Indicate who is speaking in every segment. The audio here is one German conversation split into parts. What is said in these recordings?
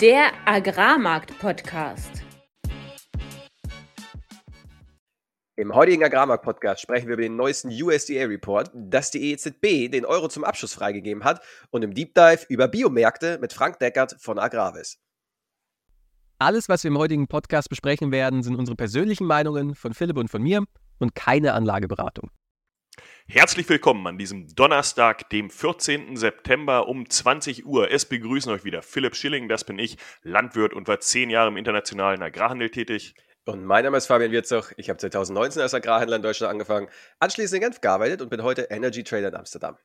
Speaker 1: Der Agrarmarkt-Podcast.
Speaker 2: Im heutigen Agrarmarkt-Podcast sprechen wir über den neuesten USDA-Report, dass die EZB den Euro zum Abschluss freigegeben hat und im Deep Dive über Biomärkte mit Frank Deckert von Agravis.
Speaker 3: Alles, was wir im heutigen Podcast besprechen werden, sind unsere persönlichen Meinungen von Philipp und von mir und keine Anlageberatung.
Speaker 4: Herzlich willkommen an diesem Donnerstag, dem 14. September um 20 Uhr. Es begrüßen euch wieder Philipp Schilling, das bin ich, Landwirt und war zehn Jahre im internationalen Agrarhandel tätig.
Speaker 2: Und mein Name ist Fabian Wirzog. Ich habe 2019 als Agrarhändler in Deutschland angefangen, anschließend in Genf gearbeitet und bin heute Energy Trader in Amsterdam.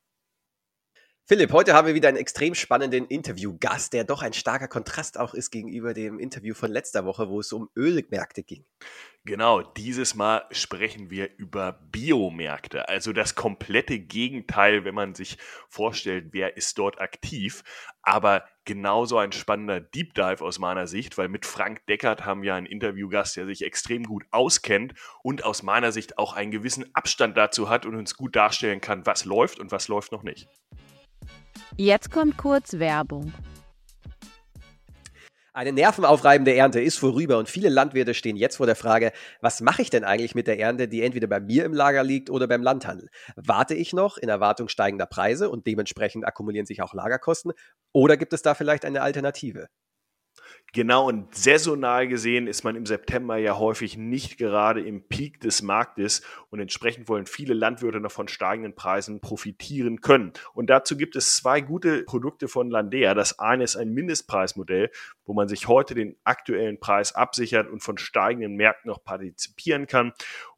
Speaker 2: Philipp, heute haben wir wieder einen extrem spannenden Interviewgast, der doch ein starker Kontrast auch ist gegenüber dem Interview von letzter Woche, wo es um Ölmärkte ging.
Speaker 4: Genau, dieses Mal sprechen wir über Biomärkte, also das komplette Gegenteil, wenn man sich vorstellt, wer ist dort aktiv. Aber genauso ein spannender Deep Dive aus meiner Sicht, weil mit Frank Deckert haben wir einen Interviewgast, der sich extrem gut auskennt und aus meiner Sicht auch einen gewissen Abstand dazu hat und uns gut darstellen kann, was läuft und was läuft noch nicht.
Speaker 1: Jetzt kommt kurz Werbung.
Speaker 2: Eine nervenaufreibende Ernte ist vorüber und viele Landwirte stehen jetzt vor der Frage, was mache ich denn eigentlich mit der Ernte, die entweder bei mir im Lager liegt oder beim Landhandel? Warte ich noch in Erwartung steigender Preise und dementsprechend akkumulieren sich auch Lagerkosten oder gibt es da vielleicht eine Alternative?
Speaker 4: Genau, und saisonal gesehen ist man im September ja häufig nicht gerade im Peak des Marktes und entsprechend wollen viele Landwirte noch von steigenden Preisen profitieren können. Und dazu gibt es zwei gute Produkte von Landea. Das eine ist ein Mindestpreismodell, wo man sich heute den aktuellen Preis absichert und von steigenden Märkten noch partizipieren kann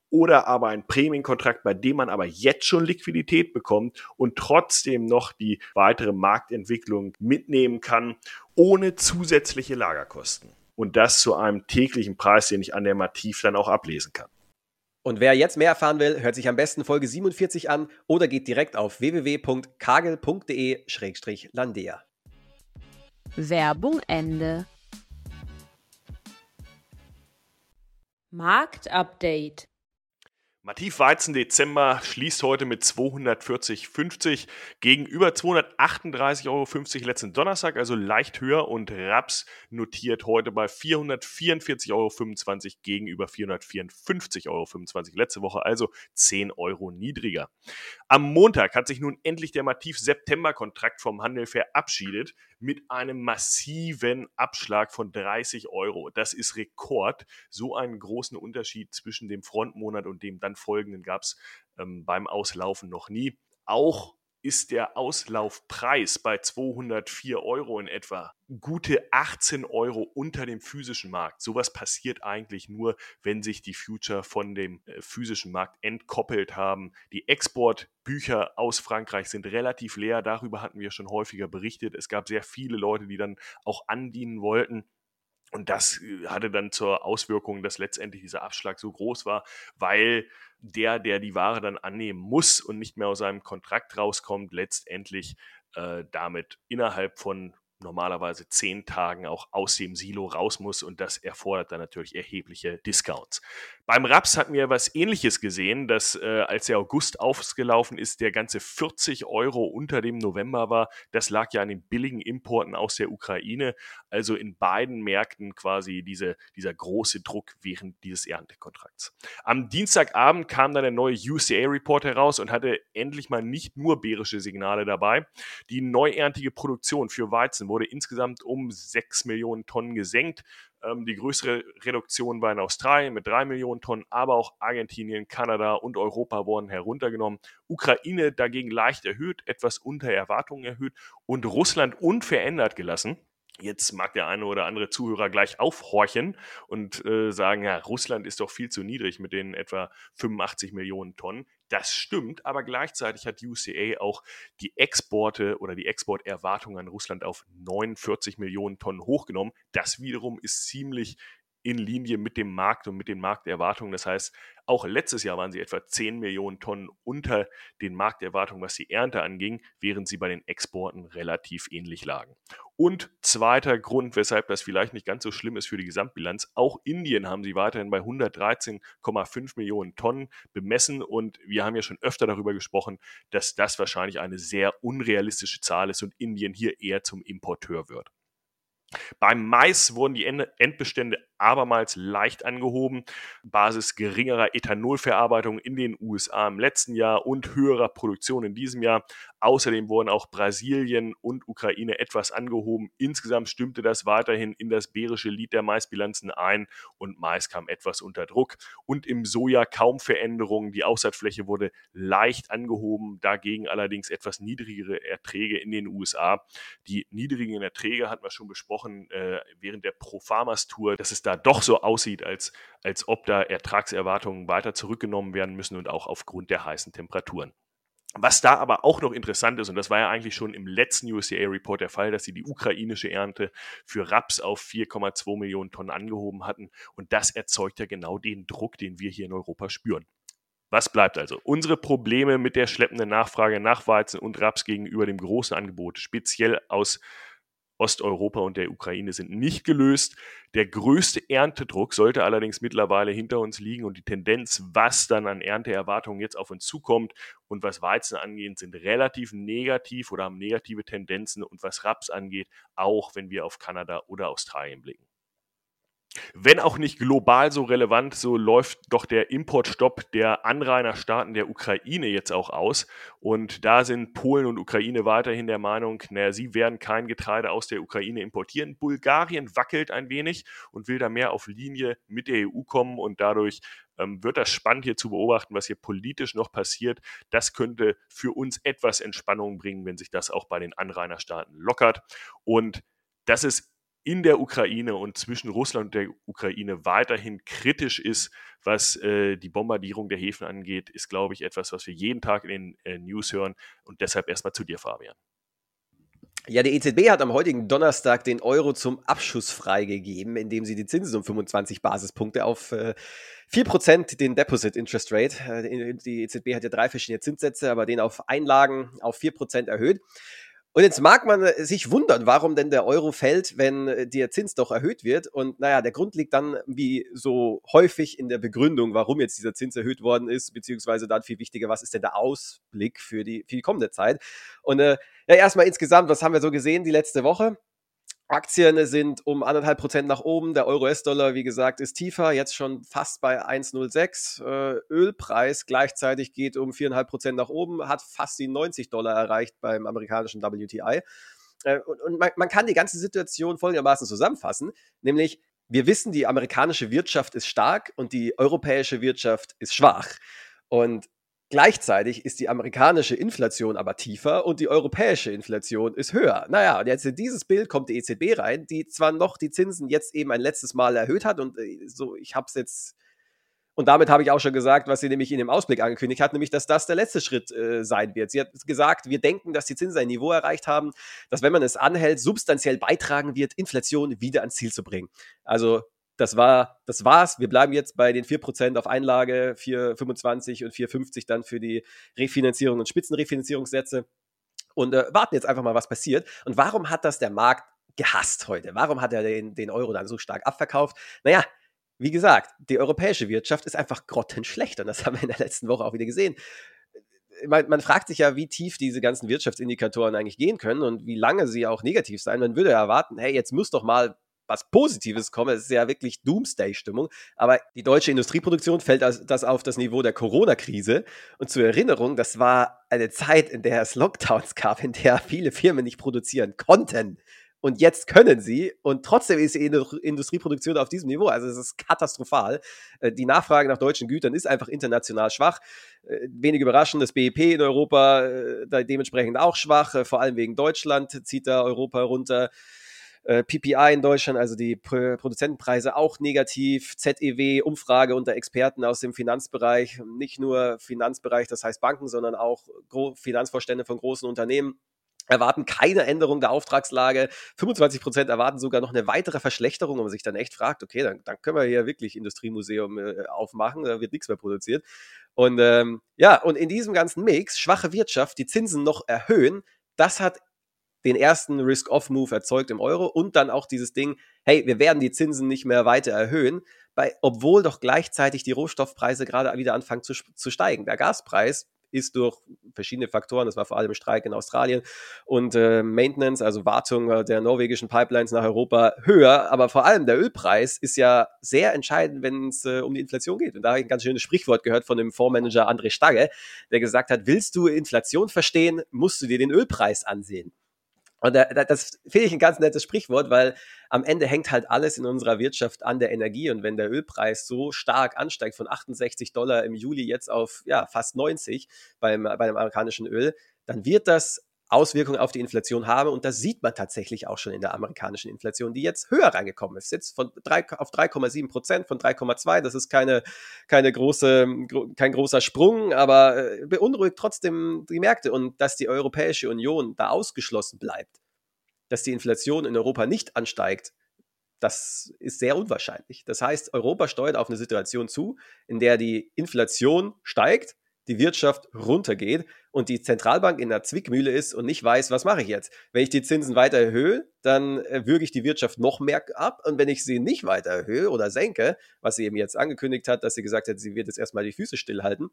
Speaker 4: oder aber ein Prämienkontrakt, bei dem man aber jetzt schon Liquidität bekommt und trotzdem noch die weitere Marktentwicklung mitnehmen kann, ohne zusätzliche Lagerkosten. Und das zu einem täglichen Preis, den ich an der Mativ dann auch ablesen kann.
Speaker 2: Und wer jetzt mehr erfahren will, hört sich am besten Folge 47 an oder geht direkt auf www.kagel.de-landea.
Speaker 1: Werbung Ende. Marktupdate.
Speaker 4: Mativ Weizen Dezember schließt heute mit 240,50 gegenüber 238,50 Euro letzten Donnerstag, also leicht höher. Und Raps notiert heute bei 444,25 Euro gegenüber 454,25 Euro letzte Woche, also 10 Euro niedriger. Am Montag hat sich nun endlich der Mativ September-Kontrakt vom Handel verabschiedet mit einem massiven Abschlag von 30 Euro. Das ist Rekord. So einen großen Unterschied zwischen dem Frontmonat und dem dann folgenden gab es ähm, beim Auslaufen noch nie. Auch ist der Auslaufpreis bei 204 Euro in etwa gute 18 Euro unter dem physischen Markt. Sowas passiert eigentlich nur, wenn sich die Future von dem äh, physischen Markt entkoppelt haben. Die Exportbücher aus Frankreich sind relativ leer. Darüber hatten wir schon häufiger berichtet. Es gab sehr viele Leute, die dann auch andienen wollten. Und das äh, hatte dann zur Auswirkung, dass letztendlich dieser Abschlag so groß war, weil der, der die Ware dann annehmen muss und nicht mehr aus seinem Kontrakt rauskommt, letztendlich äh, damit innerhalb von normalerweise zehn Tagen auch aus dem Silo raus muss und das erfordert dann natürlich erhebliche Discounts. Beim Raps hatten wir was ähnliches gesehen, dass äh, als der August ausgelaufen ist, der ganze 40 Euro unter dem November war. Das lag ja an den billigen Importen aus der Ukraine. Also in beiden Märkten quasi diese, dieser große Druck während dieses Erntekontrakts. Am Dienstagabend kam dann der neue UCA-Report heraus und hatte endlich mal nicht nur bärische Signale dabei. Die neuerntige Produktion für Weizen wurde insgesamt um 6 Millionen Tonnen gesenkt. Ähm, die größere Reduktion war in Australien mit 3 Millionen Tonnen, aber auch Argentinien, Kanada und Europa wurden heruntergenommen. Ukraine dagegen leicht erhöht, etwas unter Erwartungen erhöht und Russland unverändert gelassen. Jetzt mag der eine oder andere Zuhörer gleich aufhorchen und äh, sagen, ja, Russland ist doch viel zu niedrig mit den etwa 85 Millionen Tonnen. Das stimmt, aber gleichzeitig hat UCA auch die Exporte oder die Exporterwartungen an Russland auf 49 Millionen Tonnen hochgenommen. Das wiederum ist ziemlich in Linie mit dem Markt und mit den Markterwartungen. Das heißt, auch letztes Jahr waren sie etwa 10 Millionen Tonnen unter den Markterwartungen, was die Ernte anging, während sie bei den Exporten relativ ähnlich lagen. Und zweiter Grund, weshalb das vielleicht nicht ganz so schlimm ist für die Gesamtbilanz, auch Indien haben sie weiterhin bei 113,5 Millionen Tonnen bemessen und wir haben ja schon öfter darüber gesprochen, dass das wahrscheinlich eine sehr unrealistische Zahl ist und Indien hier eher zum Importeur wird. Beim Mais wurden die Endbestände abermals leicht angehoben, Basis geringerer Ethanolverarbeitung in den USA im letzten Jahr und höherer Produktion in diesem Jahr. Außerdem wurden auch Brasilien und Ukraine etwas angehoben. Insgesamt stimmte das weiterhin in das bärische Lied der Maisbilanzen ein und Mais kam etwas unter Druck. Und im Soja kaum Veränderungen. Die Aussaatfläche wurde leicht angehoben, dagegen allerdings etwas niedrigere Erträge in den USA. Die niedrigen Erträge hatten wir schon besprochen äh, während der Pro Farmers Tour, dass es da doch so aussieht, als, als ob da Ertragserwartungen weiter zurückgenommen werden müssen und auch aufgrund der heißen Temperaturen. Was da aber auch noch interessant ist, und das war ja eigentlich schon im letzten USDA-Report der Fall, dass sie die ukrainische Ernte für Raps auf 4,2 Millionen Tonnen angehoben hatten. Und das erzeugt ja genau den Druck, den wir hier in Europa spüren. Was bleibt also? Unsere Probleme mit der schleppenden Nachfrage nach Weizen und Raps gegenüber dem großen Angebot, speziell aus Osteuropa und der Ukraine sind nicht gelöst. Der größte Erntedruck sollte allerdings mittlerweile hinter uns liegen und die Tendenz, was dann an Ernteerwartungen jetzt auf uns zukommt und was Weizen angeht, sind relativ negativ oder haben negative Tendenzen und was Raps angeht, auch wenn wir auf Kanada oder Australien blicken. Wenn auch nicht global so relevant, so läuft doch der Importstopp der Anrainerstaaten der Ukraine jetzt auch aus. Und da sind Polen und Ukraine weiterhin der Meinung, naja, sie werden kein Getreide aus der Ukraine importieren. Bulgarien wackelt ein wenig und will da mehr auf Linie mit der EU kommen und dadurch ähm, wird das spannend hier zu beobachten, was hier politisch noch passiert. Das könnte für uns etwas Entspannung bringen, wenn sich das auch bei den Anrainerstaaten lockert. Und das ist in der Ukraine und zwischen Russland und der Ukraine weiterhin kritisch ist, was äh, die Bombardierung der Häfen angeht, ist, glaube ich, etwas, was wir jeden Tag in den äh, News hören. Und deshalb erstmal zu dir, Fabian.
Speaker 2: Ja, die EZB hat am heutigen Donnerstag den Euro zum Abschuss freigegeben, indem sie die Zinsen um 25 Basispunkte auf äh, 4% den Deposit Interest Rate, äh, die EZB hat ja drei verschiedene Zinssätze, aber den auf Einlagen auf 4% erhöht. Und jetzt mag man äh, sich wundern, warum denn der Euro fällt, wenn äh, der Zins doch erhöht wird. Und naja, der Grund liegt dann wie so häufig in der Begründung, warum jetzt dieser Zins erhöht worden ist, beziehungsweise dann viel wichtiger, was ist denn der Ausblick für die, für die kommende Zeit. Und äh, ja, erstmal insgesamt, was haben wir so gesehen die letzte Woche? Aktien sind um anderthalb Prozent nach oben. Der Euro-US-Dollar, wie gesagt, ist tiefer, jetzt schon fast bei 1,06. Äh, Ölpreis gleichzeitig geht um viereinhalb Prozent nach oben, hat fast die 90 Dollar erreicht beim amerikanischen WTI. Äh, und, und man, man kann die ganze Situation folgendermaßen zusammenfassen, nämlich wir wissen, die amerikanische Wirtschaft ist stark und die europäische Wirtschaft ist schwach. Und Gleichzeitig ist die amerikanische Inflation aber tiefer und die europäische Inflation ist höher. Naja, und jetzt in dieses Bild kommt die EZB rein, die zwar noch die Zinsen jetzt eben ein letztes Mal erhöht hat und äh, so, ich habe es jetzt, und damit habe ich auch schon gesagt, was sie nämlich in dem Ausblick angekündigt hat, nämlich, dass das der letzte Schritt äh, sein wird. Sie hat gesagt, wir denken, dass die Zinsen ein Niveau erreicht haben, das, wenn man es anhält, substanziell beitragen wird, Inflation wieder ans Ziel zu bringen. Also das war, das war's. Wir bleiben jetzt bei den 4% auf Einlage, 4,25 und 4,50 dann für die Refinanzierung und Spitzenrefinanzierungssätze und äh, warten jetzt einfach mal, was passiert. Und warum hat das der Markt gehasst heute? Warum hat er den, den Euro dann so stark abverkauft? Naja, wie gesagt, die europäische Wirtschaft ist einfach grottenschlecht und das haben wir in der letzten Woche auch wieder gesehen. Man, man, fragt sich ja, wie tief diese ganzen Wirtschaftsindikatoren eigentlich gehen können und wie lange sie auch negativ sein. Man würde erwarten, hey, jetzt muss doch mal was Positives komme. Es ist ja wirklich Doomsday-Stimmung. Aber die deutsche Industrieproduktion fällt das auf das Niveau der Corona-Krise. Und zur Erinnerung, das war eine Zeit, in der es Lockdowns gab, in der viele Firmen nicht produzieren konnten. Und jetzt können sie. Und trotzdem ist die Industrieproduktion auf diesem Niveau. Also es ist katastrophal. Äh, die Nachfrage nach deutschen Gütern ist einfach international schwach. Äh, wenig überraschend, das BIP in Europa äh, dementsprechend auch schwach. Vor allem wegen Deutschland zieht da Europa runter. Äh, PPI in Deutschland, also die Produzentenpreise auch negativ, ZEW, Umfrage unter Experten aus dem Finanzbereich, nicht nur Finanzbereich, das heißt Banken, sondern auch Finanzvorstände von großen Unternehmen erwarten keine Änderung der Auftragslage. 25 Prozent erwarten sogar noch eine weitere Verschlechterung, wo man sich dann echt fragt, okay, dann, dann können wir hier wirklich Industriemuseum äh, aufmachen, da wird nichts mehr produziert. Und ähm, ja, und in diesem ganzen Mix, schwache Wirtschaft, die Zinsen noch erhöhen, das hat den ersten Risk-Off-Move erzeugt im Euro und dann auch dieses Ding, hey, wir werden die Zinsen nicht mehr weiter erhöhen, bei, obwohl doch gleichzeitig die Rohstoffpreise gerade wieder anfangen zu, zu steigen. Der Gaspreis ist durch verschiedene Faktoren, das war vor allem Streik in Australien und äh, Maintenance, also Wartung äh, der norwegischen Pipelines nach Europa höher, aber vor allem der Ölpreis ist ja sehr entscheidend, wenn es äh, um die Inflation geht. Und da habe ich ein ganz schönes Sprichwort gehört von dem Fondsmanager André Stagge, der gesagt hat, willst du Inflation verstehen, musst du dir den Ölpreis ansehen. Und das finde ich ein ganz nettes Sprichwort, weil am Ende hängt halt alles in unserer Wirtschaft an der Energie. Und wenn der Ölpreis so stark ansteigt, von 68 Dollar im Juli jetzt auf ja, fast 90 beim, beim amerikanischen Öl, dann wird das Auswirkungen auf die Inflation haben. Und das sieht man tatsächlich auch schon in der amerikanischen Inflation, die jetzt höher reingekommen ist. Jetzt von 3, auf 3,7 Prozent, von 3,2. Das ist keine, keine große, kein großer Sprung, aber äh, beunruhigt trotzdem die Märkte. Und dass die Europäische Union da ausgeschlossen bleibt, dass die Inflation in Europa nicht ansteigt, das ist sehr unwahrscheinlich. Das heißt, Europa steuert auf eine Situation zu, in der die Inflation steigt die Wirtschaft runtergeht und die Zentralbank in der Zwickmühle ist und nicht weiß, was mache ich jetzt? Wenn ich die Zinsen weiter erhöhe, dann äh, würge ich die Wirtschaft noch mehr ab und wenn ich sie nicht weiter erhöhe oder senke, was sie eben jetzt angekündigt hat, dass sie gesagt hat, sie wird jetzt erstmal die Füße stillhalten,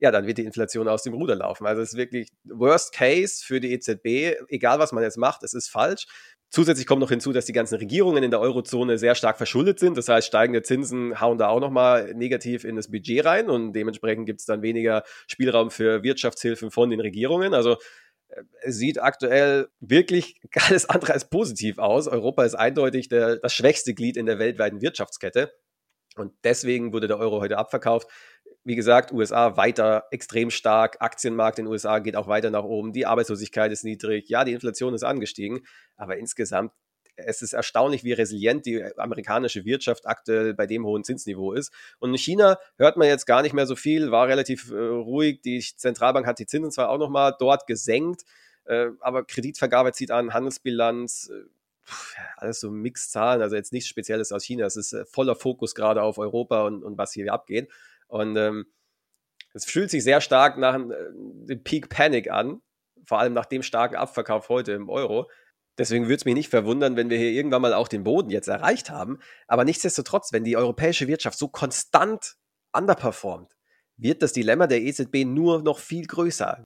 Speaker 2: ja, dann wird die Inflation aus dem Ruder laufen. Also es ist wirklich Worst Case für die EZB, egal was man jetzt macht, es ist falsch. Zusätzlich kommt noch hinzu, dass die ganzen Regierungen in der Eurozone sehr stark verschuldet sind. Das heißt, steigende Zinsen hauen da auch nochmal negativ in das Budget rein und dementsprechend gibt es dann weniger Spielraum für Wirtschaftshilfen von den Regierungen. Also äh, es sieht aktuell wirklich alles andere als positiv aus. Europa ist eindeutig der, das schwächste Glied in der weltweiten Wirtschaftskette. Und deswegen wurde der Euro heute abverkauft wie gesagt, USA weiter extrem stark. Aktienmarkt in den USA geht auch weiter nach oben. Die Arbeitslosigkeit ist niedrig. Ja, die Inflation ist angestiegen. Aber insgesamt, es ist erstaunlich, wie resilient die amerikanische Wirtschaft aktuell bei dem hohen Zinsniveau ist. Und in China hört man jetzt gar nicht mehr so viel, war relativ äh, ruhig. Die Zentralbank hat die Zinsen zwar auch nochmal dort gesenkt, äh, aber Kreditvergabe zieht an, Handelsbilanz. Äh, alles so Mixzahlen, also jetzt nichts Spezielles aus China. Es ist äh, voller Fokus gerade auf Europa und, und was hier abgeht. Und ähm, es fühlt sich sehr stark nach äh, dem Peak Panic an, vor allem nach dem starken Abverkauf heute im Euro. Deswegen würde es mich nicht verwundern, wenn wir hier irgendwann mal auch den Boden jetzt erreicht haben. Aber nichtsdestotrotz, wenn die europäische Wirtschaft so konstant underperformt, wird das Dilemma der EZB nur noch viel größer.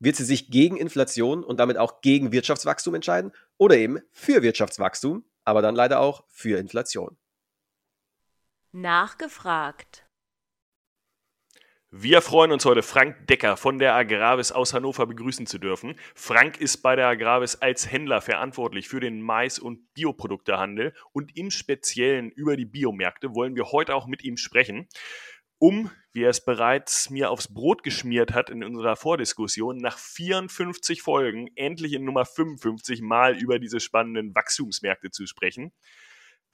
Speaker 2: Wird sie sich gegen Inflation und damit auch gegen Wirtschaftswachstum entscheiden oder eben für Wirtschaftswachstum, aber dann leider auch für Inflation?
Speaker 1: Nachgefragt.
Speaker 4: Wir freuen uns heute, Frank Decker von der Agravis aus Hannover begrüßen zu dürfen. Frank ist bei der Agravis als Händler verantwortlich für den Mais- und Bioproduktehandel und im Speziellen über die Biomärkte wollen wir heute auch mit ihm sprechen, um, wie er es bereits mir aufs Brot geschmiert hat in unserer Vordiskussion, nach 54 Folgen endlich in Nummer 55 mal über diese spannenden Wachstumsmärkte zu sprechen.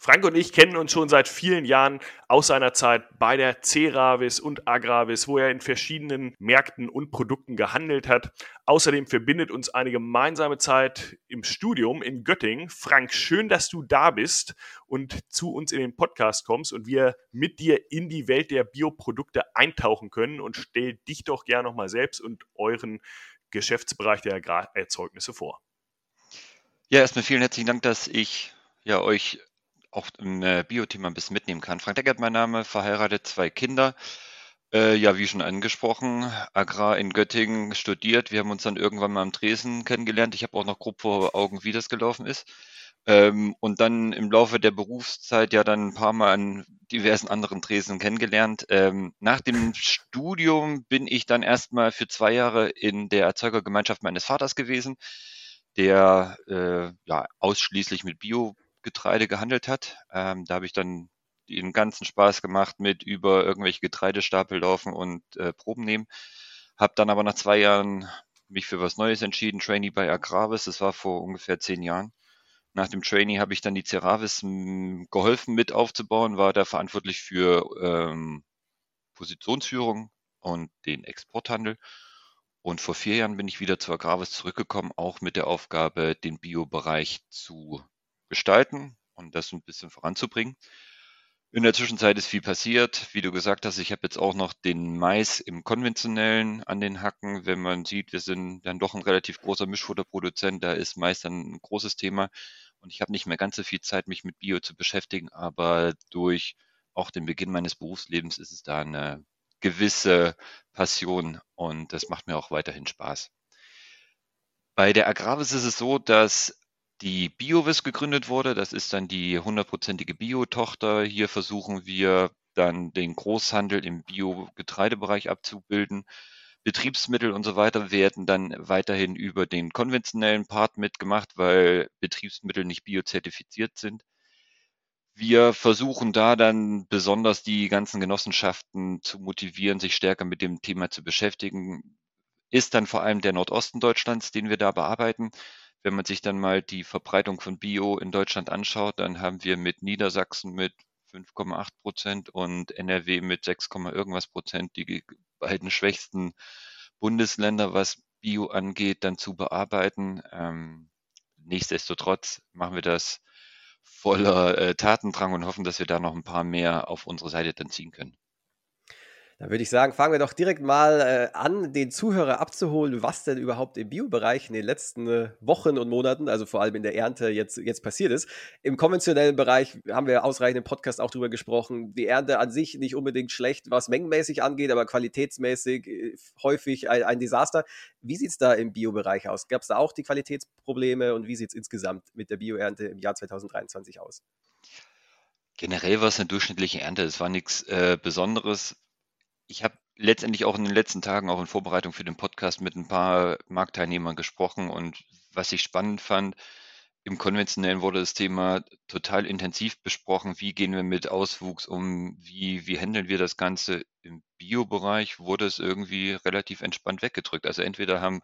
Speaker 4: Frank und ich kennen uns schon seit vielen Jahren aus seiner Zeit bei der Ceravis und Agravis, wo er in verschiedenen Märkten und Produkten gehandelt hat. Außerdem verbindet uns eine gemeinsame Zeit im Studium in Göttingen. Frank, schön, dass du da bist und zu uns in den Podcast kommst und wir mit dir in die Welt der Bioprodukte eintauchen können. Und stell dich doch gerne nochmal selbst und euren Geschäftsbereich der Agrarerzeugnisse vor.
Speaker 5: Ja, erstmal vielen herzlichen Dank, dass ich ja, euch auch im äh, Bio-Thema ein bisschen mitnehmen kann. Frank Deckert, mein Name, verheiratet, zwei Kinder. Äh, ja, wie schon angesprochen, Agrar in Göttingen studiert. Wir haben uns dann irgendwann mal am Tresen kennengelernt. Ich habe auch noch grob vor Augen, wie das gelaufen ist. Ähm, und dann im Laufe der Berufszeit ja dann ein paar Mal an diversen anderen Tresen kennengelernt. Ähm, nach dem Studium bin ich dann erstmal für zwei Jahre in der Erzeugergemeinschaft meines Vaters gewesen, der äh, ja ausschließlich mit Bio Getreide gehandelt hat. Ähm, da habe ich dann den ganzen Spaß gemacht mit über irgendwelche Getreidestapel laufen und äh, Proben nehmen. Habe dann aber nach zwei Jahren mich für was Neues entschieden, Trainee bei Agravis. Das war vor ungefähr zehn Jahren. Nach dem Trainee habe ich dann die Ceravis hm, geholfen mit aufzubauen, war da verantwortlich für ähm, Positionsführung und den Exporthandel Und vor vier Jahren bin ich wieder zu Agravis zurückgekommen, auch mit der Aufgabe, den Biobereich zu gestalten und das ein bisschen voranzubringen. In der Zwischenzeit ist viel passiert. Wie du gesagt hast, ich habe jetzt auch noch den Mais im konventionellen an den Hacken. Wenn man sieht, wir sind dann doch ein relativ großer Mischfutterproduzent, da ist Mais dann ein großes Thema. Und ich habe nicht mehr ganz so viel Zeit, mich mit Bio zu beschäftigen, aber durch auch den Beginn meines Berufslebens ist es da eine gewisse Passion und das macht mir auch weiterhin Spaß. Bei der Agravis ist es so, dass die BioVis gegründet wurde. Das ist dann die hundertprozentige Bio-Tochter. Hier versuchen wir dann den Großhandel im Bio-Getreidebereich abzubilden. Betriebsmittel und so weiter werden dann weiterhin über den konventionellen Part mitgemacht, weil Betriebsmittel nicht biozertifiziert sind. Wir versuchen da dann besonders die ganzen Genossenschaften zu motivieren, sich stärker mit dem Thema zu beschäftigen. Ist dann vor allem der Nordosten Deutschlands, den wir da bearbeiten. Wenn man sich dann mal die Verbreitung von Bio in Deutschland anschaut, dann haben wir mit Niedersachsen mit 5,8 Prozent und NRW mit 6, irgendwas Prozent die beiden schwächsten Bundesländer, was Bio angeht, dann zu bearbeiten. Ähm, nichtsdestotrotz machen wir das voller äh, Tatendrang und hoffen, dass wir da noch ein paar mehr auf unsere Seite dann ziehen können.
Speaker 2: Dann würde ich sagen, fangen wir doch direkt mal äh, an, den Zuhörer abzuholen, was denn überhaupt im Biobereich in den letzten äh, Wochen und Monaten, also vor allem in der Ernte, jetzt, jetzt passiert ist. Im konventionellen Bereich haben wir ausreichend im Podcast auch drüber gesprochen. Die Ernte an sich nicht unbedingt schlecht, was mengenmäßig angeht, aber qualitätsmäßig äh, häufig ein, ein, Desaster. Wie sieht es da im Biobereich aus? Gab es da auch die Qualitätsprobleme und wie sieht es insgesamt mit der Bioernte im Jahr 2023 aus?
Speaker 5: Generell war es eine durchschnittliche Ernte. Es war nichts äh, Besonderes ich habe letztendlich auch in den letzten Tagen, auch in Vorbereitung für den Podcast, mit ein paar Marktteilnehmern gesprochen und was ich spannend fand, im konventionellen wurde das Thema total intensiv besprochen. Wie gehen wir mit Auswuchs um? Wie, wie handeln wir das Ganze? Im Biobereich wurde es irgendwie relativ entspannt weggedrückt. Also entweder haben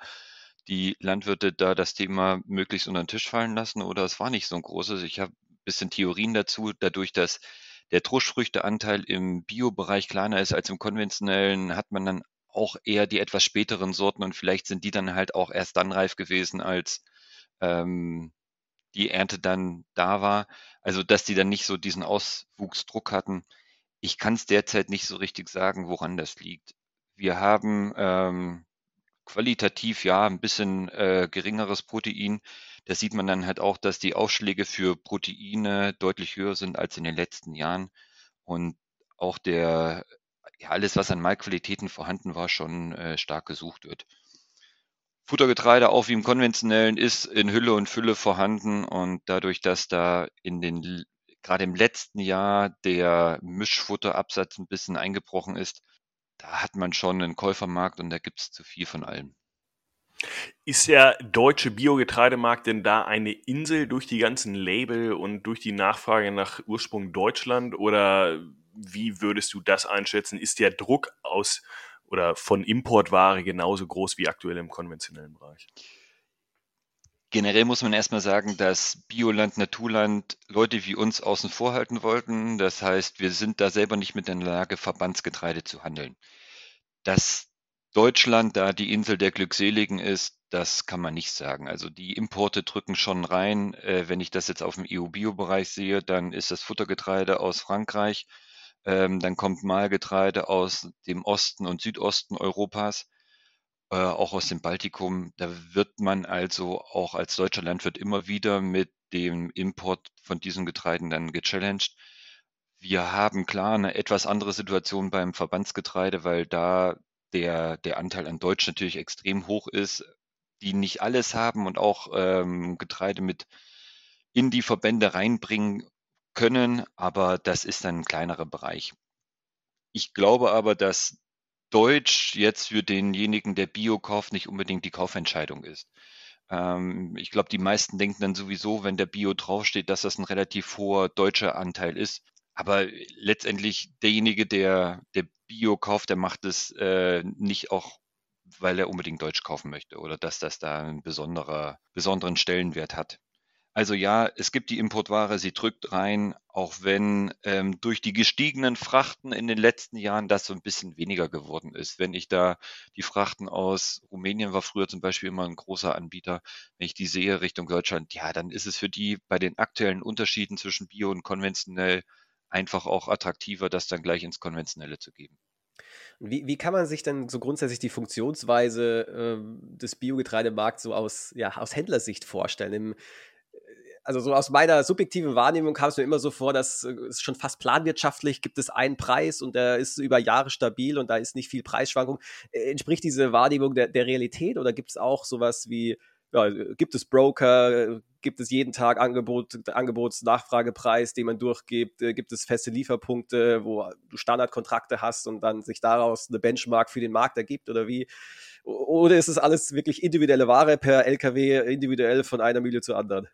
Speaker 5: die Landwirte da das Thema möglichst unter den Tisch fallen lassen oder es war nicht so ein großes. Ich habe ein bisschen Theorien dazu, dadurch, dass der Truschfrüchteanteil im Bio-Bereich kleiner ist als im konventionellen, hat man dann auch eher die etwas späteren Sorten und vielleicht sind die dann halt auch erst dann reif gewesen, als ähm, die Ernte dann da war. Also dass die dann nicht so diesen Auswuchsdruck hatten. Ich kann es derzeit nicht so richtig sagen, woran das liegt. Wir haben ähm, qualitativ ja ein bisschen äh, geringeres Protein. Da sieht man dann halt auch, dass die Aufschläge für Proteine deutlich höher sind als in den letzten Jahren. Und auch der, ja, alles, was an Malqualitäten vorhanden war, schon äh, stark gesucht wird. Futtergetreide, auch wie im konventionellen, ist in Hülle und Fülle vorhanden und dadurch, dass da in den gerade im letzten Jahr der Mischfutterabsatz ein bisschen eingebrochen ist, da hat man schon einen Käufermarkt und da gibt es zu viel von allem.
Speaker 4: Ist der deutsche Biogetreidemarkt denn da eine Insel durch die ganzen Label und durch die Nachfrage nach Ursprung Deutschland oder wie würdest du das einschätzen? Ist der Druck aus oder von Importware genauso groß wie aktuell im konventionellen Bereich?
Speaker 5: Generell muss man erstmal sagen, dass Bioland, Naturland Leute wie uns außen vor halten wollten. Das heißt, wir sind da selber nicht mit in der Lage, Verbandsgetreide zu handeln. Dass Deutschland da die Insel der Glückseligen ist, das kann man nicht sagen. Also die Importe drücken schon rein. Äh, wenn ich das jetzt auf dem EU-Bio-Bereich sehe, dann ist das Futtergetreide aus Frankreich. Ähm, dann kommt Mahlgetreide aus dem Osten und Südosten Europas, äh, auch aus dem Baltikum. Da wird man also auch als deutscher Landwirt immer wieder mit dem Import von diesen Getreiden dann gechallenged. Wir haben klar eine etwas andere Situation beim Verbandsgetreide, weil da der, der Anteil an Deutsch natürlich extrem hoch ist, die nicht alles haben und auch ähm, Getreide mit in die Verbände reinbringen können, aber das ist ein kleinerer Bereich. Ich glaube aber, dass Deutsch jetzt für denjenigen, der Bio kauft, nicht unbedingt die Kaufentscheidung ist. Ähm, ich glaube, die meisten denken dann sowieso, wenn der Bio draufsteht, dass das ein relativ hoher deutscher Anteil ist. Aber letztendlich derjenige, der, der Bio kauft, der macht es äh, nicht auch, weil er unbedingt Deutsch kaufen möchte oder dass das da einen besonderer, besonderen Stellenwert hat. Also ja, es gibt die Importware, sie drückt rein, auch wenn ähm, durch die gestiegenen Frachten in den letzten Jahren das so ein bisschen weniger geworden ist. Wenn ich da die Frachten aus Rumänien war früher zum Beispiel immer ein großer Anbieter, wenn ich die sehe Richtung Deutschland, ja, dann ist es für die bei den aktuellen Unterschieden zwischen Bio und konventionell einfach auch attraktiver, das dann gleich ins Konventionelle zu geben.
Speaker 2: Wie, wie kann man sich denn so grundsätzlich die Funktionsweise äh, des Biogetreidemarkts so aus, ja, aus Händlersicht vorstellen? Im, also so aus meiner subjektiven Wahrnehmung kam es mir immer so vor, dass äh, es schon fast planwirtschaftlich gibt es einen Preis und der ist über Jahre stabil und da ist nicht viel Preisschwankung. Äh, entspricht diese Wahrnehmung der, der Realität oder gibt es auch sowas wie, ja, gibt es Broker, gibt es jeden Tag Angebot, Angebots-Nachfragepreis, den man durchgibt, äh, gibt es feste Lieferpunkte, wo du Standardkontrakte hast und dann sich daraus eine Benchmark für den Markt ergibt oder wie? Oder ist es alles wirklich individuelle Ware per LKW, individuell von einer Mühle zur anderen?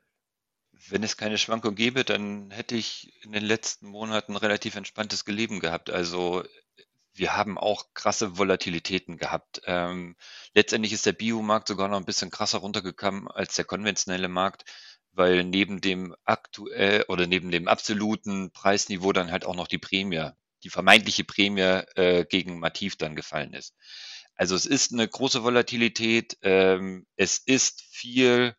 Speaker 5: Wenn es keine Schwankung gäbe, dann hätte ich in den letzten Monaten relativ entspanntes Leben gehabt. Also wir haben auch krasse Volatilitäten gehabt. Ähm, letztendlich ist der Biomarkt sogar noch ein bisschen krasser runtergekommen als der konventionelle Markt, weil neben dem aktuell oder neben dem absoluten Preisniveau dann halt auch noch die Prämie, die vermeintliche Prämie äh, gegen Mativ dann gefallen ist. Also es ist eine große Volatilität, ähm, es ist viel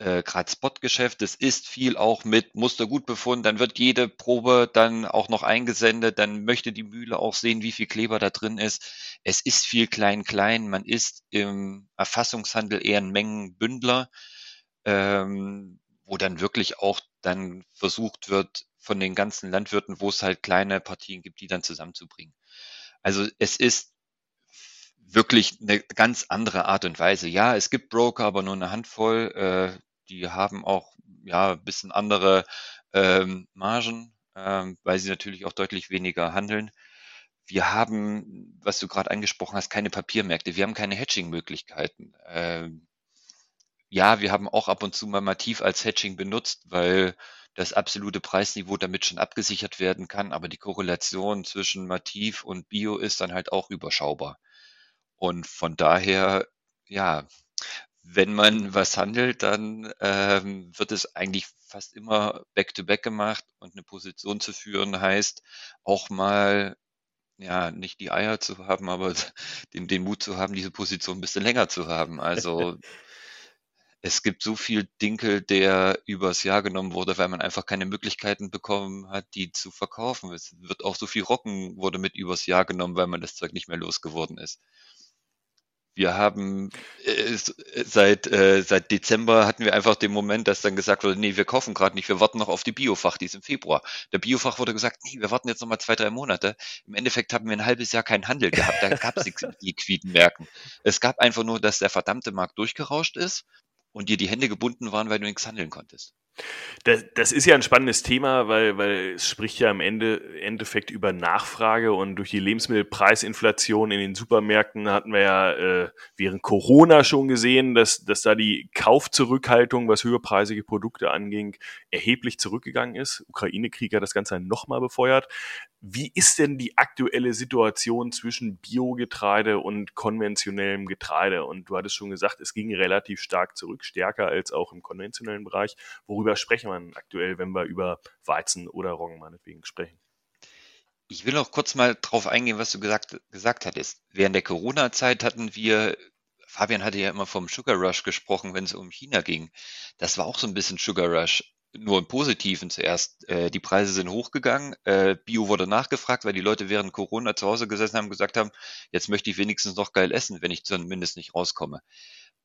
Speaker 5: äh, gerade Spotgeschäft, es ist viel auch mit Muster gut befunden, dann wird jede Probe dann auch noch eingesendet, dann möchte die Mühle auch sehen, wie viel Kleber da drin ist. Es ist viel klein-klein, man ist im Erfassungshandel eher ein Mengenbündler, ähm, wo dann wirklich auch dann versucht wird, von den ganzen Landwirten, wo es halt kleine Partien gibt, die dann zusammenzubringen. Also es ist wirklich eine ganz andere Art und Weise. Ja, es gibt Broker, aber nur eine Handvoll. Äh, die haben auch ja ein bisschen andere ähm, Margen, ähm, weil sie natürlich auch deutlich weniger handeln. Wir haben, was du gerade angesprochen hast, keine Papiermärkte. Wir haben keine Hedging-Möglichkeiten. Ähm, ja, wir haben auch ab und zu mal Mativ als Hedging benutzt, weil das absolute Preisniveau damit schon abgesichert werden kann, aber die Korrelation zwischen Mativ und Bio ist dann halt auch überschaubar. Und von daher, ja, wenn man was handelt, dann ähm, wird es eigentlich fast immer back-to-back -back gemacht und eine Position zu führen heißt auch mal ja, nicht die Eier zu haben, aber den, den Mut zu haben, diese Position ein bisschen länger zu haben. Also es gibt so viel Dinkel, der übers Jahr genommen wurde, weil man einfach keine Möglichkeiten bekommen hat, die zu verkaufen. Es wird auch so viel Rocken wurde mit übers Jahr genommen, weil man das Zeug nicht mehr losgeworden ist. Wir haben äh, seit, äh, seit Dezember hatten wir einfach den Moment, dass dann gesagt wurde, nee, wir kaufen gerade nicht, wir warten noch auf die Biofach, die ist im Februar. Der Biofach wurde gesagt, nee, wir warten jetzt noch mal zwei, drei Monate. Im Endeffekt haben wir ein halbes Jahr keinen Handel gehabt, da gab es nichts mit liquiden Märkten. Es gab einfach nur, dass der verdammte Markt durchgerauscht ist und dir die Hände gebunden waren, weil du nichts handeln konntest.
Speaker 4: Das, das, ist ja ein spannendes Thema, weil, weil es spricht ja im Ende, Endeffekt über Nachfrage und durch die Lebensmittelpreisinflation in den Supermärkten hatten wir ja äh, während Corona schon gesehen, dass, dass da die Kaufzurückhaltung, was höherpreisige Produkte anging, erheblich zurückgegangen ist. Ukraine-Krieg hat das Ganze nochmal befeuert. Wie ist denn die aktuelle Situation zwischen Biogetreide und konventionellem Getreide? Und du hattest schon gesagt, es ging relativ stark zurück, stärker als auch im konventionellen Bereich. Worüber sprechen wir aktuell, wenn wir über Weizen oder Roggen meinetwegen sprechen?
Speaker 5: Ich will auch kurz mal drauf eingehen, was du gesagt, gesagt hattest. Während der Corona-Zeit hatten wir, Fabian hatte ja immer vom Sugar Rush gesprochen, wenn es um China ging. Das war auch so ein bisschen Sugar Rush nur im Positiven zuerst. Äh, die Preise sind hochgegangen. Äh, Bio wurde nachgefragt, weil die Leute während Corona zu Hause gesessen haben und gesagt haben, jetzt möchte ich wenigstens noch geil essen, wenn ich zumindest nicht rauskomme.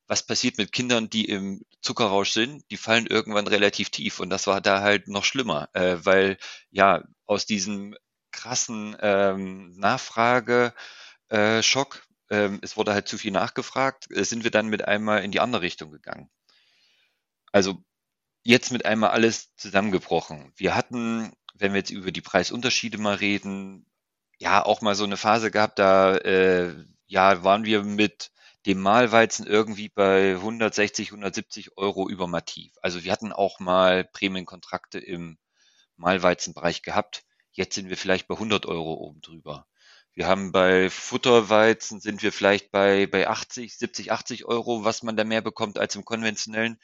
Speaker 5: Was passiert mit Kindern, die im Zuckerrausch sind? Die fallen irgendwann relativ tief und das war da halt noch schlimmer, äh, weil ja aus diesem krassen ähm, Nachfrageschock, äh, ähm, es wurde halt zu viel nachgefragt, äh, sind wir dann mit einmal in die andere Richtung gegangen. Also jetzt mit einmal alles zusammengebrochen. Wir hatten, wenn wir jetzt über die Preisunterschiede mal reden, ja auch mal so eine Phase gehabt, da äh, ja waren wir mit dem Mahlweizen irgendwie bei 160, 170 Euro über Mativ. Also wir hatten auch mal Prämienkontrakte im Mahlweizenbereich gehabt. Jetzt sind wir vielleicht bei 100 Euro oben drüber. Wir haben bei Futterweizen sind wir vielleicht bei, bei 80, 70, 80 Euro, was man da mehr bekommt als im konventionellen.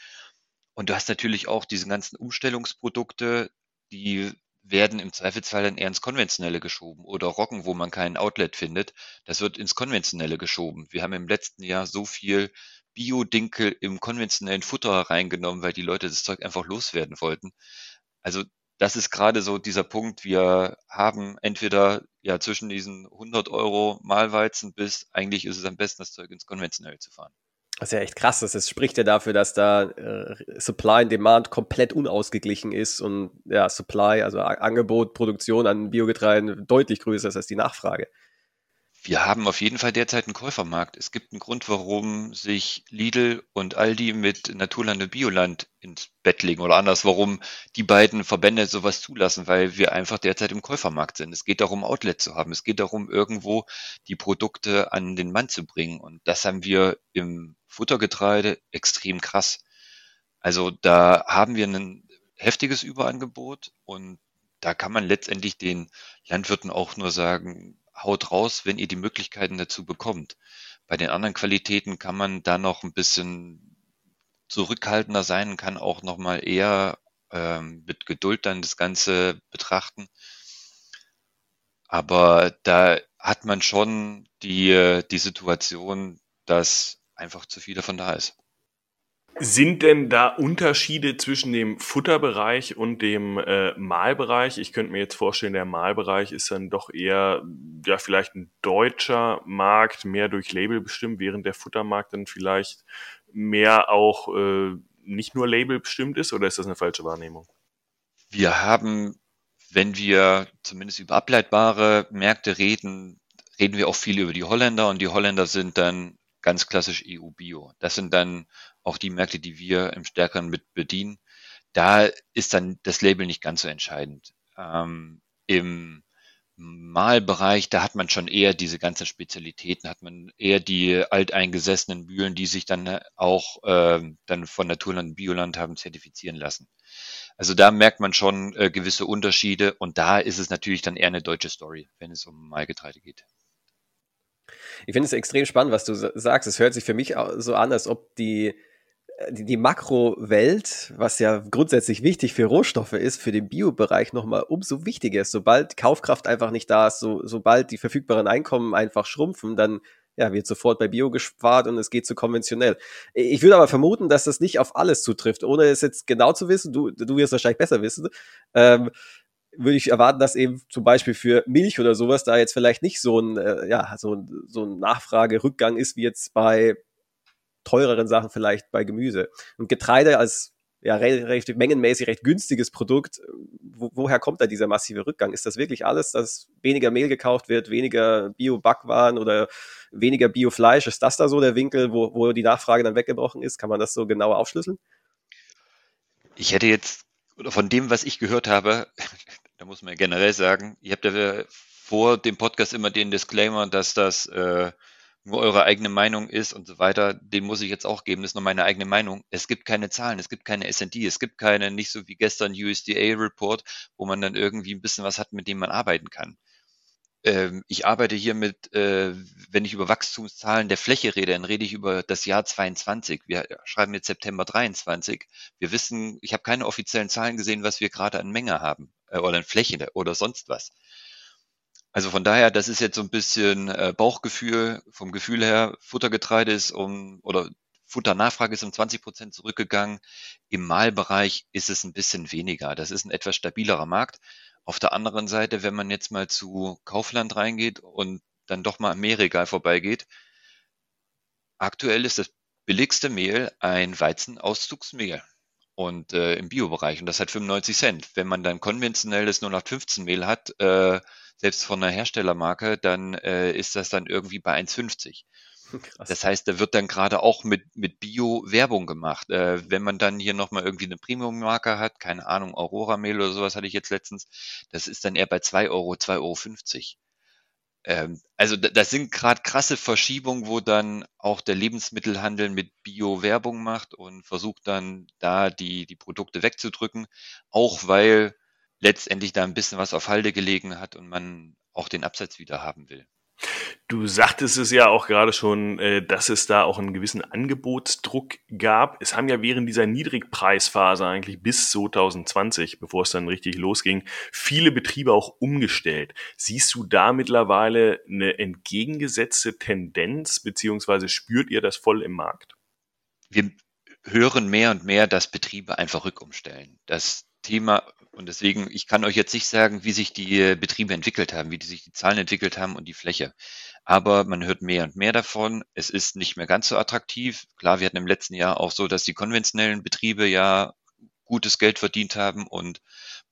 Speaker 5: Und du hast natürlich auch diese ganzen Umstellungsprodukte, die werden im Zweifelsfall dann eher ins Konventionelle geschoben oder Roggen, wo man kein Outlet findet, das wird ins Konventionelle geschoben. Wir haben im letzten Jahr so viel Bio-Dinkel im konventionellen Futter reingenommen, weil die Leute das Zeug einfach loswerden wollten. Also das ist gerade so dieser Punkt. Wir haben entweder ja zwischen diesen 100 Euro Malweizen bis eigentlich ist es am besten, das Zeug ins Konventionelle zu fahren.
Speaker 2: Das ist ja echt krass. Das spricht ja dafür, dass da äh, Supply und Demand komplett unausgeglichen ist und ja, Supply, also Angebot, Produktion an Biogetreiden deutlich größer ist als die Nachfrage.
Speaker 5: Wir haben auf jeden Fall derzeit einen Käufermarkt. Es gibt einen Grund, warum sich Lidl und Aldi mit Naturland und Bioland ins Bett legen oder anders, warum die beiden Verbände sowas zulassen, weil wir einfach derzeit im Käufermarkt sind. Es geht darum, Outlet zu haben. Es geht darum, irgendwo die Produkte an den Mann zu bringen. Und das haben wir im Futtergetreide extrem krass. Also da haben wir ein heftiges Überangebot und da kann man letztendlich den Landwirten auch nur sagen, haut raus, wenn ihr die Möglichkeiten dazu bekommt. Bei den anderen Qualitäten kann man da noch ein bisschen zurückhaltender sein, kann auch noch mal eher ähm, mit Geduld dann das Ganze betrachten. Aber da hat man schon die, die Situation, dass einfach zu viel davon da ist.
Speaker 4: Sind denn da Unterschiede zwischen dem Futterbereich und dem äh, Mahlbereich? Ich könnte mir jetzt vorstellen, der Mahlbereich ist dann doch eher ja vielleicht ein deutscher Markt, mehr durch Label bestimmt, während der Futtermarkt dann vielleicht mehr auch äh, nicht nur Label bestimmt ist, oder ist das eine falsche Wahrnehmung?
Speaker 5: Wir haben, wenn wir zumindest über ableitbare Märkte reden, reden wir auch viel über die Holländer und die Holländer sind dann ganz klassisch EU-Bio. Das sind dann auch die Märkte, die wir im Stärkeren mit bedienen. Da ist dann das Label nicht ganz so entscheidend. Ähm, Im Malbereich, da hat man schon eher diese ganzen Spezialitäten, hat man eher die alteingesessenen Mühlen, die sich dann auch äh, dann von Naturland und Bioland haben zertifizieren lassen. Also da merkt man schon äh, gewisse Unterschiede und da ist es natürlich dann eher eine deutsche Story, wenn es um Malgetreide geht.
Speaker 2: Ich finde es extrem spannend, was du sagst. Es hört sich für mich so an, als ob die, die, die Makrowelt, was ja grundsätzlich wichtig für Rohstoffe ist, für den Biobereich nochmal umso wichtiger ist. Sobald Kaufkraft einfach nicht da ist, so, sobald die verfügbaren Einkommen einfach schrumpfen, dann ja, wird sofort bei Bio gespart und es geht zu konventionell. Ich würde aber vermuten, dass das nicht auf alles zutrifft, ohne es jetzt genau zu wissen. Du, du wirst wahrscheinlich besser wissen. Ähm, würde ich erwarten, dass eben zum Beispiel für Milch oder sowas da jetzt vielleicht nicht so ein, äh, ja, so ein, so ein Nachfragerückgang ist, wie jetzt bei teureren Sachen vielleicht bei Gemüse. Und Getreide als ja, recht, mengenmäßig recht günstiges Produkt, wo, woher kommt da dieser massive Rückgang? Ist das wirklich alles, dass weniger Mehl gekauft wird, weniger Bio-Backwaren oder weniger Bio-Fleisch? Ist das da so der Winkel, wo, wo die Nachfrage dann weggebrochen ist? Kann man das so genauer aufschlüsseln?
Speaker 5: Ich hätte jetzt, oder von dem, was ich gehört habe, da muss man generell sagen, ihr habt ja vor dem Podcast immer den Disclaimer, dass das äh, nur eure eigene Meinung ist und so weiter. Den muss ich jetzt auch geben. Das ist nur meine eigene Meinung. Es gibt keine Zahlen, es gibt keine S&D, es gibt keine, nicht so wie gestern USDA-Report, wo man dann irgendwie ein bisschen was hat, mit dem man arbeiten kann. Ähm, ich arbeite hier mit, äh, wenn ich über Wachstumszahlen der Fläche rede, dann rede ich über das Jahr 22. Wir schreiben jetzt September 23. Wir wissen, ich habe keine offiziellen Zahlen gesehen, was wir gerade an Menge haben äh, oder an Fläche oder sonst was. Also von daher, das ist jetzt so ein bisschen äh, Bauchgefühl. Vom Gefühl her, Futtergetreide ist um oder Futternachfrage ist um 20 Prozent zurückgegangen. Im Mahlbereich ist es ein bisschen weniger. Das ist ein etwas stabilerer Markt. Auf der anderen Seite, wenn man jetzt mal zu Kaufland reingeht und dann doch mal am Meerregal vorbeigeht, aktuell ist das billigste Mehl ein Weizenauszugsmehl und äh, im Biobereich und das hat 95 Cent. Wenn man dann konventionelles 0815 Mehl hat, äh, selbst von einer Herstellermarke, dann äh, ist das dann irgendwie bei 1,50. Krass. Das heißt, da wird dann gerade auch mit, mit Bio Werbung gemacht. Äh, wenn man dann hier nochmal irgendwie eine Premium-Marke hat, keine Ahnung, Aurora-Mehl oder sowas hatte ich jetzt letztens, das ist dann eher bei 2 Euro, 2,50 Euro. Ähm, also das sind gerade krasse Verschiebungen, wo dann auch der Lebensmittelhandel mit Bio Werbung macht und versucht dann da die, die Produkte wegzudrücken, auch weil letztendlich da ein bisschen was auf Halde gelegen hat und man auch den Absatz wieder haben will.
Speaker 4: Du sagtest es ja auch gerade schon, äh, dass es da auch einen gewissen Angebotsdruck gab. Es haben ja während dieser Niedrigpreisphase eigentlich bis 2020, bevor es dann richtig losging, viele Betriebe auch umgestellt. Siehst du da mittlerweile eine entgegengesetzte Tendenz, beziehungsweise spürt ihr das voll im Markt?
Speaker 5: Wir hören mehr und mehr, dass Betriebe einfach rückumstellen. Das Thema und deswegen, ich kann euch jetzt nicht sagen, wie sich die äh, Betriebe entwickelt haben, wie die sich die Zahlen entwickelt haben und die Fläche. Aber man hört mehr und mehr davon. Es ist nicht mehr ganz so attraktiv. Klar, wir hatten im letzten Jahr auch so, dass die konventionellen Betriebe ja gutes Geld verdient haben und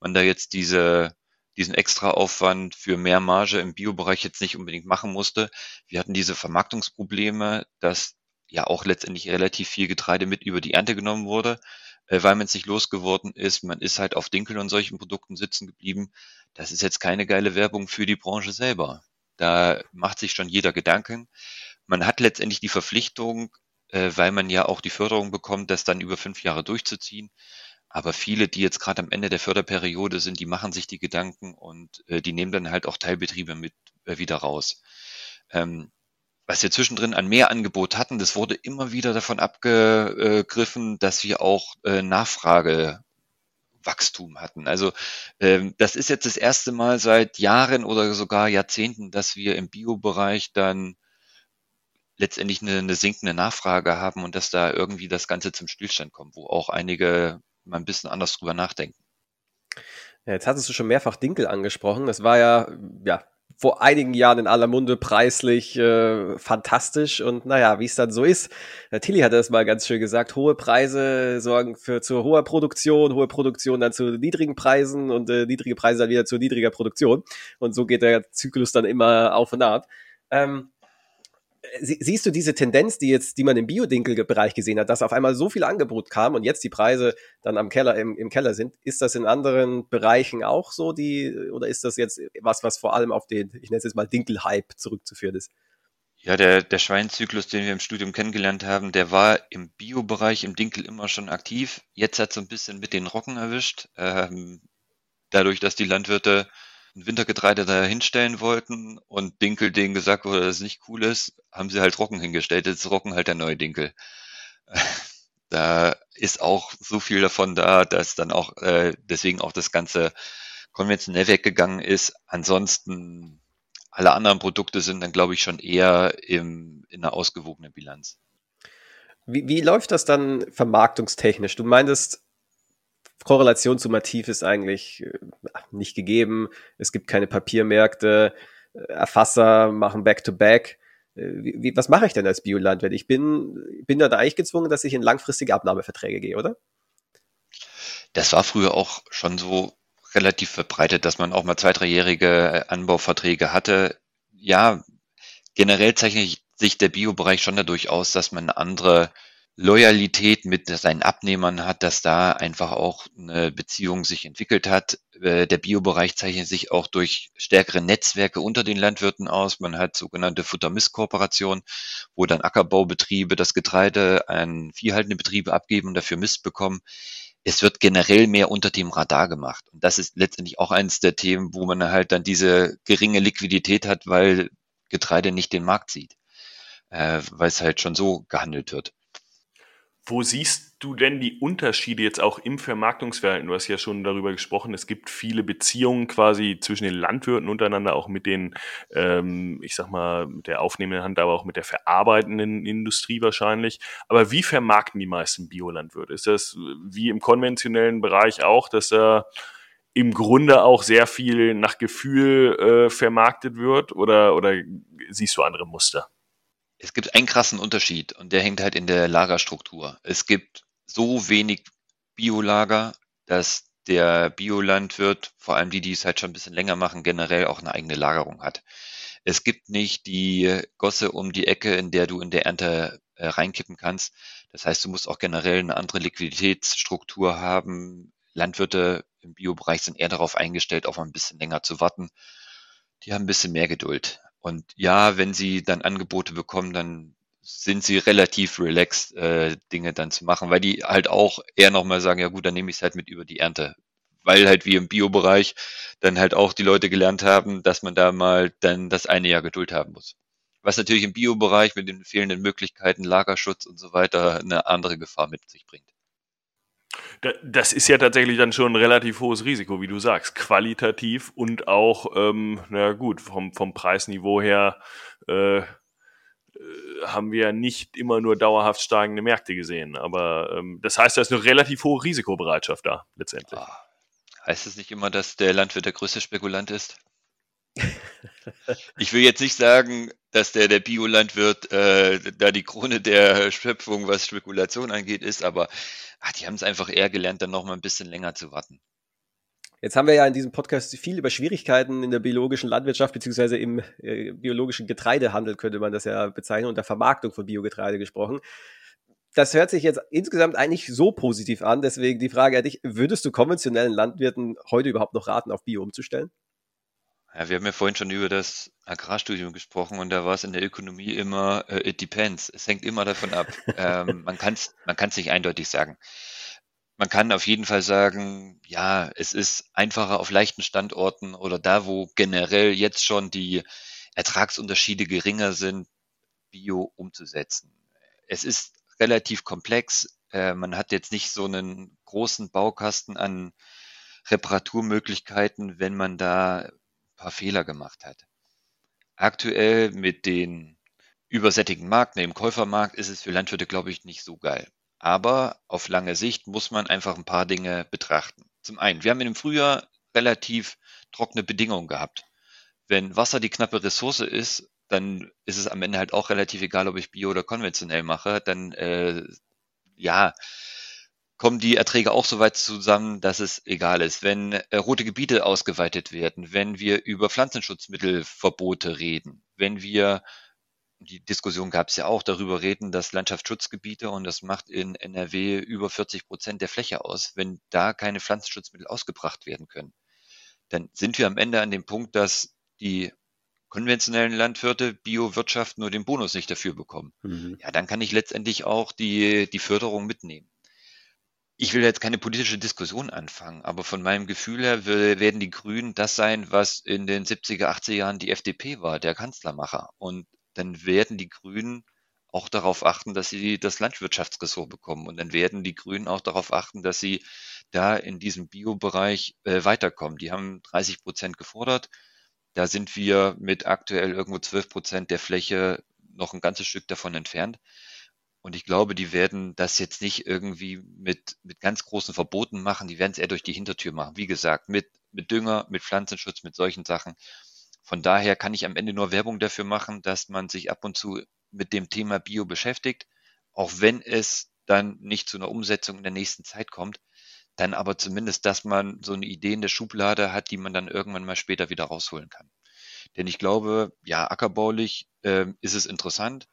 Speaker 5: man da jetzt diese, diesen extra Aufwand für mehr Marge im Biobereich jetzt nicht unbedingt machen musste. Wir hatten diese Vermarktungsprobleme, dass ja auch letztendlich relativ viel Getreide mit über die Ernte genommen wurde weil man es nicht losgeworden ist. Man ist halt auf Dinkel und solchen Produkten sitzen geblieben. Das ist jetzt keine geile Werbung für die Branche selber. Da macht sich schon jeder Gedanken. Man hat letztendlich die Verpflichtung, äh, weil man ja auch die Förderung bekommt, das dann über fünf Jahre durchzuziehen. Aber viele, die jetzt gerade am Ende der Förderperiode sind, die machen sich die Gedanken und äh, die nehmen dann halt auch Teilbetriebe mit äh, wieder raus. Ähm, was wir zwischendrin an Mehrangebot hatten, das wurde immer wieder davon abgegriffen, dass wir auch äh, Nachfragewachstum hatten. Also ähm, das ist jetzt das erste Mal seit Jahren oder sogar Jahrzehnten, dass wir im Biobereich dann letztendlich eine, eine sinkende Nachfrage haben und dass da irgendwie das Ganze zum Stillstand kommt, wo auch einige mal ein bisschen anders drüber nachdenken.
Speaker 2: Jetzt hattest du schon mehrfach Dinkel angesprochen. Das war ja, ja vor einigen Jahren in aller Munde preislich äh, fantastisch und naja, wie es dann so ist. Äh, Tilly hatte das mal ganz schön gesagt, hohe Preise sorgen für zu hoher Produktion, hohe Produktion dann zu niedrigen Preisen und äh, niedrige Preise dann wieder zu niedriger Produktion und so geht der Zyklus dann immer auf und ab. Ähm, siehst du diese Tendenz, die jetzt, die man im Biodinkel-Bereich gesehen hat, dass auf einmal so viel Angebot kam und jetzt die Preise dann am Keller, im, im Keller sind? Ist das in anderen Bereichen auch so, die, oder ist das jetzt was, was vor allem auf den, ich nenne es jetzt mal Dinkel-Hype zurückzuführen ist?
Speaker 5: Ja, der, der Schweinzyklus, den wir im Studium kennengelernt haben, der war im Bio-Bereich im Dinkel immer schon aktiv. Jetzt hat es so ein bisschen mit den Rocken erwischt. Ähm, dadurch, dass die Landwirte ein Wintergetreide da hinstellen wollten und Dinkel denen gesagt wurde, dass es nicht cool ist, haben sie halt Rocken hingestellt. Jetzt ist Rocken halt der neue Dinkel. Da ist auch so viel davon da, dass dann auch äh, deswegen auch das Ganze konventionell weggegangen ist. Ansonsten alle anderen Produkte sind dann, glaube ich, schon eher im, in einer ausgewogenen Bilanz.
Speaker 2: Wie, wie läuft das dann vermarktungstechnisch? Du meintest, Korrelation zu Mativ ist eigentlich äh, nicht gegeben. Es gibt keine Papiermärkte. Äh, Erfasser machen Back-to-Back. -back. Äh, was mache ich denn als Biolandwirt? Ich bin, bin da eigentlich gezwungen, dass ich in langfristige Abnahmeverträge gehe, oder?
Speaker 5: Das war früher auch schon so relativ verbreitet, dass man auch mal zwei, dreijährige Anbauverträge hatte. Ja, generell zeichnet sich der Biobereich schon dadurch aus, dass man andere Loyalität mit seinen Abnehmern hat, dass da einfach auch eine Beziehung sich entwickelt hat. Äh, der Biobereich zeichnet sich auch durch stärkere Netzwerke unter den Landwirten aus. Man hat sogenannte Futtermistkooperation, wo dann Ackerbaubetriebe das Getreide an viehhaltende Betriebe abgeben und dafür Mist bekommen. Es wird generell mehr unter dem Radar gemacht. Und das ist letztendlich auch eines der Themen, wo man halt dann diese geringe Liquidität hat, weil Getreide nicht den Markt sieht, äh, weil es halt schon so gehandelt wird.
Speaker 4: Wo siehst du denn die Unterschiede jetzt auch im Vermarktungsverhalten? Du hast ja schon darüber gesprochen, es gibt viele Beziehungen quasi zwischen den Landwirten untereinander, auch mit den, ähm, ich sag mal, mit der aufnehmenden Hand, aber auch mit der verarbeitenden Industrie wahrscheinlich. Aber wie vermarkten die meisten Biolandwirte? Ist das wie im konventionellen Bereich auch, dass da im Grunde auch sehr viel nach Gefühl äh, vermarktet wird oder, oder siehst du andere Muster?
Speaker 5: Es gibt einen krassen Unterschied und der hängt halt in der Lagerstruktur. Es gibt so wenig Biolager, dass der Biolandwirt, vor allem die, die es halt schon ein bisschen länger machen, generell auch eine eigene Lagerung hat. Es gibt nicht die Gosse um die Ecke, in der du in der Ernte äh, reinkippen kannst. Das heißt, du musst auch generell eine andere Liquiditätsstruktur haben. Landwirte im Biobereich sind eher darauf eingestellt, auch mal ein bisschen länger zu warten. Die haben ein bisschen mehr Geduld. Und ja, wenn sie dann Angebote bekommen, dann sind sie relativ relaxed, äh, Dinge dann zu machen, weil die halt auch eher nochmal sagen, ja gut, dann nehme ich es halt mit über die Ernte. weil halt wie im Biobereich dann halt auch die Leute gelernt haben, dass man da mal dann das eine Jahr Geduld haben muss. Was natürlich im Biobereich mit den fehlenden Möglichkeiten, Lagerschutz und so weiter eine andere Gefahr mit sich bringt.
Speaker 4: Das ist ja tatsächlich dann schon ein relativ hohes Risiko, wie du sagst, qualitativ und auch, ähm, na gut, vom, vom Preisniveau her äh, äh haben wir nicht immer nur dauerhaft steigende Märkte gesehen. Aber ähm, das heißt, da ist eine relativ hohe Risikobereitschaft da, letztendlich. Ah,
Speaker 5: heißt es nicht immer, dass der Landwirt der größte Spekulant ist? Ich will jetzt nicht sagen, dass der, der Biolandwirt äh, da die Krone der Schöpfung, was Spekulation angeht, ist, aber ach, die haben es einfach eher gelernt, dann noch mal ein bisschen länger zu warten.
Speaker 2: Jetzt haben wir ja in diesem Podcast viel über Schwierigkeiten in der biologischen Landwirtschaft beziehungsweise im äh, biologischen Getreidehandel, könnte man das ja bezeichnen, und der Vermarktung von Biogetreide gesprochen. Das hört sich jetzt insgesamt eigentlich so positiv an. Deswegen die Frage an dich, würdest du konventionellen Landwirten heute überhaupt noch raten, auf Bio umzustellen?
Speaker 5: Ja, wir haben ja vorhin schon über das Agrarstudium gesprochen und da war es in der Ökonomie immer, äh, it depends. Es hängt immer davon ab. ähm, man kann es man kann's nicht eindeutig sagen. Man kann auf jeden Fall sagen, ja, es ist einfacher auf leichten Standorten oder da, wo generell jetzt schon die Ertragsunterschiede geringer sind, Bio umzusetzen. Es ist relativ komplex. Äh, man hat jetzt nicht so einen großen Baukasten an Reparaturmöglichkeiten, wenn man da paar Fehler gemacht hat. Aktuell mit den übersättigten Markt, im Käufermarkt ist es für Landwirte, glaube ich, nicht so geil. Aber auf lange Sicht muss man einfach ein paar Dinge betrachten. Zum einen, wir haben im Frühjahr relativ trockene Bedingungen gehabt. Wenn Wasser die knappe Ressource ist, dann ist es am Ende halt auch relativ egal, ob ich bio oder konventionell mache. Dann äh, ja, kommen die Erträge auch so weit zusammen, dass es egal ist. Wenn äh, rote Gebiete ausgeweitet werden, wenn wir über Pflanzenschutzmittelverbote reden, wenn wir, die Diskussion gab es ja auch, darüber reden, dass Landschaftsschutzgebiete, und das macht in NRW über 40 Prozent der Fläche aus, wenn da keine Pflanzenschutzmittel ausgebracht werden können, dann sind wir am Ende an dem Punkt, dass die konventionellen Landwirte Biowirtschaft nur den Bonus nicht dafür bekommen. Mhm. Ja, dann kann ich letztendlich auch die, die Förderung mitnehmen ich will jetzt keine politische Diskussion anfangen, aber von meinem Gefühl her werden die Grünen das sein, was in den 70er, 80er Jahren die FDP war, der Kanzlermacher. Und dann werden die Grünen auch darauf achten, dass sie das Landwirtschaftsressort bekommen. Und dann werden die Grünen auch darauf achten, dass sie da in diesem Biobereich äh, weiterkommen. Die haben 30 Prozent gefordert. Da sind wir mit aktuell irgendwo 12 Prozent der Fläche noch ein ganzes Stück davon entfernt. Und ich glaube, die werden das jetzt nicht irgendwie mit, mit ganz großen Verboten machen. Die werden es eher durch die Hintertür machen. Wie gesagt, mit, mit Dünger, mit Pflanzenschutz, mit solchen Sachen. Von daher kann ich am Ende nur Werbung dafür machen, dass man sich ab und zu mit dem Thema Bio beschäftigt, auch wenn es dann nicht zu einer Umsetzung in der nächsten Zeit kommt, dann aber zumindest, dass man so eine Idee in der Schublade hat, die man dann irgendwann mal später wieder rausholen kann. Denn ich glaube, ja, ackerbaulich äh, ist es interessant.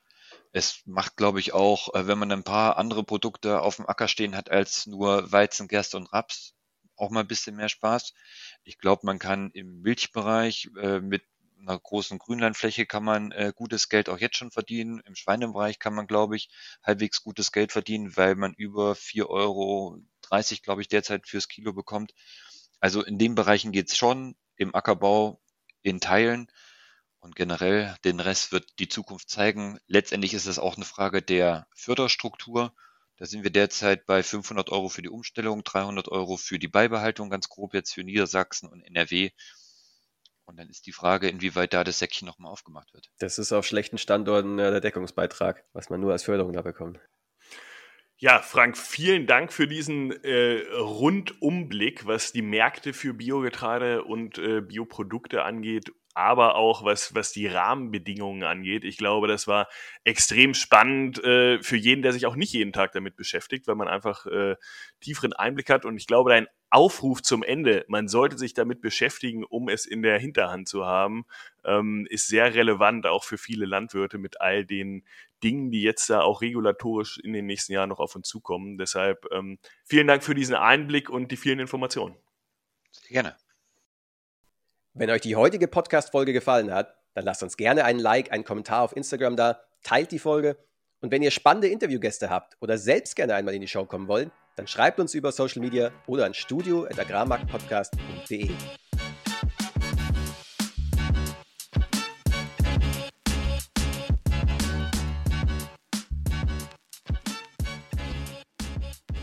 Speaker 5: Es macht, glaube ich, auch, äh, wenn man ein paar andere Produkte auf dem Acker stehen hat als nur Weizen, Gerste und Raps, auch mal ein bisschen mehr Spaß. Ich glaube, man kann im Milchbereich äh, mit einer großen Grünlandfläche kann man äh, gutes Geld auch jetzt schon verdienen. Im Schweinebereich kann man, glaube ich, halbwegs gutes Geld verdienen, weil man über 4,30 Euro, glaube ich, derzeit fürs Kilo bekommt. Also in den Bereichen geht's schon, im Ackerbau in Teilen. Und generell, den Rest wird die Zukunft zeigen. Letztendlich ist es auch eine Frage der Förderstruktur. Da sind wir derzeit bei 500 Euro für die Umstellung, 300 Euro für die Beibehaltung, ganz grob jetzt für Niedersachsen und NRW. Und dann ist die Frage, inwieweit da das Säckchen nochmal aufgemacht wird.
Speaker 2: Das ist auf schlechten Standorten äh, der Deckungsbeitrag, was man nur als Förderung da bekommt.
Speaker 4: Ja, Frank, vielen Dank für diesen äh, Rundumblick, was die Märkte für Biogetreide und äh, Bioprodukte angeht aber auch was, was die Rahmenbedingungen angeht. Ich glaube, das war extrem spannend äh, für jeden, der sich auch nicht jeden Tag damit beschäftigt, weil man einfach äh, tieferen Einblick hat. Und ich glaube, dein Aufruf zum Ende, man sollte sich damit beschäftigen, um es in der Hinterhand zu haben, ähm, ist sehr relevant, auch für viele Landwirte mit all den Dingen, die jetzt da auch regulatorisch in den nächsten Jahren noch auf uns zukommen. Deshalb ähm, vielen Dank für diesen Einblick und die vielen Informationen.
Speaker 5: Sehr gerne.
Speaker 2: Wenn euch die heutige Podcast-Folge gefallen hat, dann lasst uns gerne einen Like, einen Kommentar auf Instagram da, teilt die Folge. Und wenn ihr spannende Interviewgäste habt oder selbst gerne einmal in die Show kommen wollt, dann schreibt uns über Social Media oder an studio.agrarmarktpodcast.de.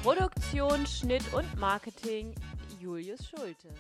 Speaker 1: Produktion, Schnitt und Marketing Julius Schulte.